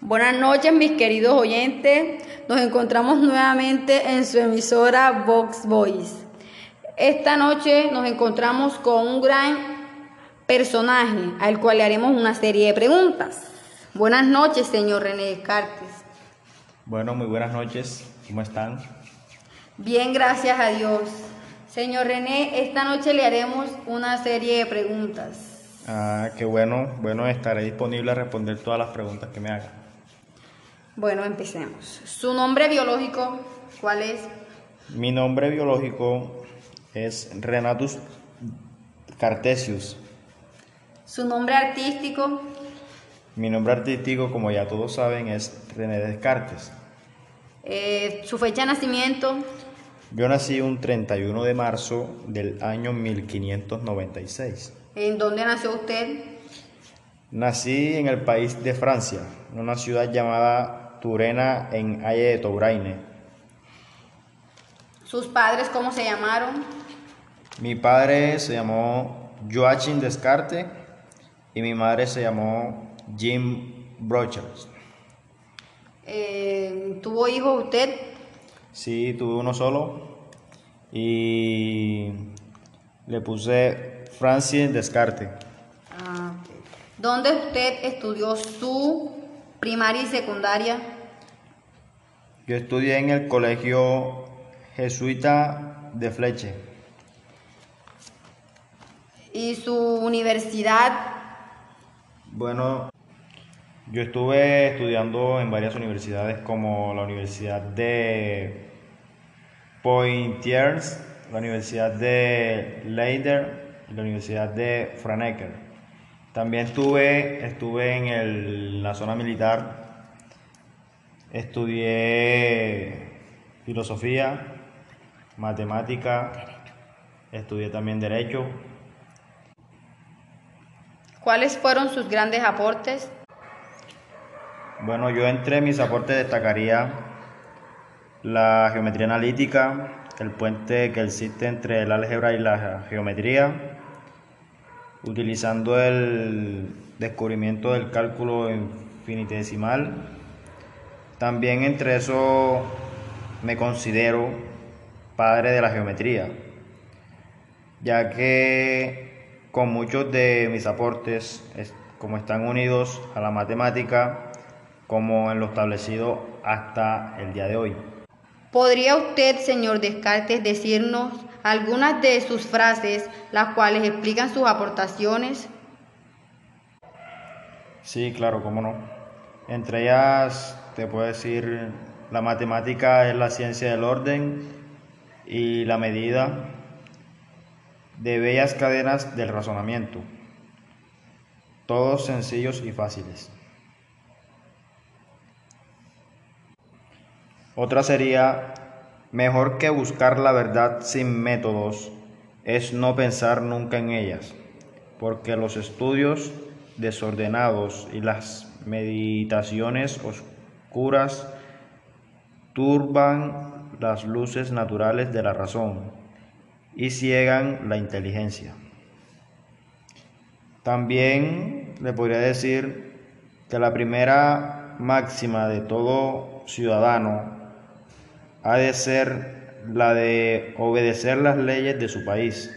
Buenas noches mis queridos oyentes, nos encontramos nuevamente en su emisora Vox Voice. Esta noche nos encontramos con un gran personaje al cual le haremos una serie de preguntas. Buenas noches, señor René Descartes. Bueno, muy buenas noches, ¿cómo están? Bien, gracias a Dios. Señor René, esta noche le haremos una serie de preguntas. Ah, qué bueno, bueno, estaré disponible a responder todas las preguntas que me hagan. Bueno, empecemos. ¿Su nombre biológico cuál es? Mi nombre biológico es Renatus Cartesius. ¿Su nombre artístico? Mi nombre artístico, como ya todos saben, es René Descartes. Eh, ¿Su fecha de nacimiento? Yo nací un 31 de marzo del año 1596. ¿En dónde nació usted? Nací en el país de Francia, en una ciudad llamada Turena en Aye de Touraine. ¿Sus padres cómo se llamaron? Mi padre se llamó Joachim Descartes y mi madre se llamó Jim Brochers. Eh, ¿Tuvo hijos usted? Sí, tuve uno solo y le puse Francis Descartes. Ah, ¿Dónde usted estudió su primaria y secundaria? Yo estudié en el colegio jesuita de Fleche. ¿Y su universidad? Bueno, yo estuve estudiando en varias universidades como la Universidad de Poitiers, la Universidad de Leiden y la Universidad de Franeker. También estuve, estuve en la zona militar, estudié filosofía, matemática, estudié también derecho. ¿Cuáles fueron sus grandes aportes? Bueno, yo entre mis aportes destacaría la geometría analítica, el puente que existe entre el álgebra y la geometría, utilizando el descubrimiento del cálculo infinitesimal. También entre eso me considero padre de la geometría, ya que con muchos de mis aportes, como están unidos a la matemática, como en lo establecido hasta el día de hoy. ¿Podría usted, señor Descartes, decirnos algunas de sus frases, las cuales explican sus aportaciones? Sí, claro, cómo no. Entre ellas te puedo decir, la matemática es la ciencia del orden y la medida de bellas cadenas del razonamiento, todos sencillos y fáciles. Otra sería Mejor que buscar la verdad sin métodos es no pensar nunca en ellas, porque los estudios desordenados y las meditaciones oscuras turban las luces naturales de la razón y ciegan la inteligencia. También le podría decir que la primera máxima de todo ciudadano ha de ser la de obedecer las leyes de su país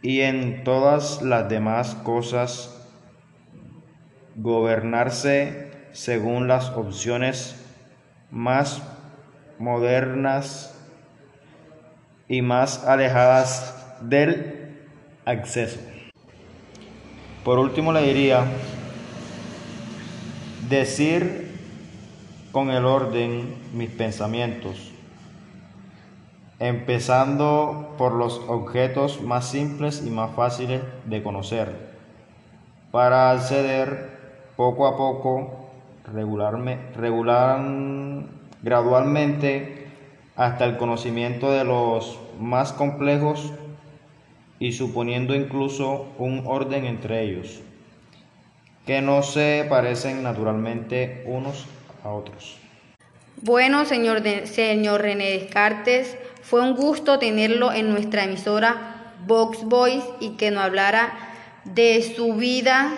y en todas las demás cosas gobernarse según las opciones más modernas y más alejadas del acceso. Por último le diría, decir con el orden mis pensamientos, empezando por los objetos más simples y más fáciles de conocer, para acceder poco a poco, regularme, regular, gradualmente, hasta el conocimiento de los más complejos y suponiendo incluso un orden entre ellos, que no se parecen naturalmente unos a otros. Bueno, señor, señor René Descartes, Fue un gusto tenerlo en nuestra emisora Vox Voice y que nos hablara de su vida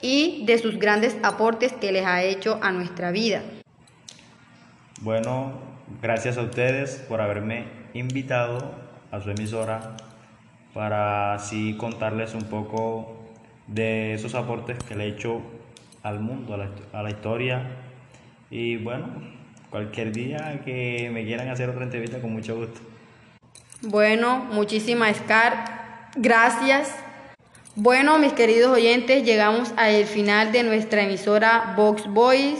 y de sus grandes aportes que les ha hecho a nuestra vida. Bueno, gracias a ustedes por haberme invitado a su emisora para así contarles un poco de esos aportes que le he hecho al mundo, a la, historia. Y bueno, cualquier día que me quieran hacer otra entrevista, con mucho gusto. Bueno, muchísimas, Scar. Gracias. Bueno, mis queridos oyentes, llegamos al final de nuestra emisora Vox Boys.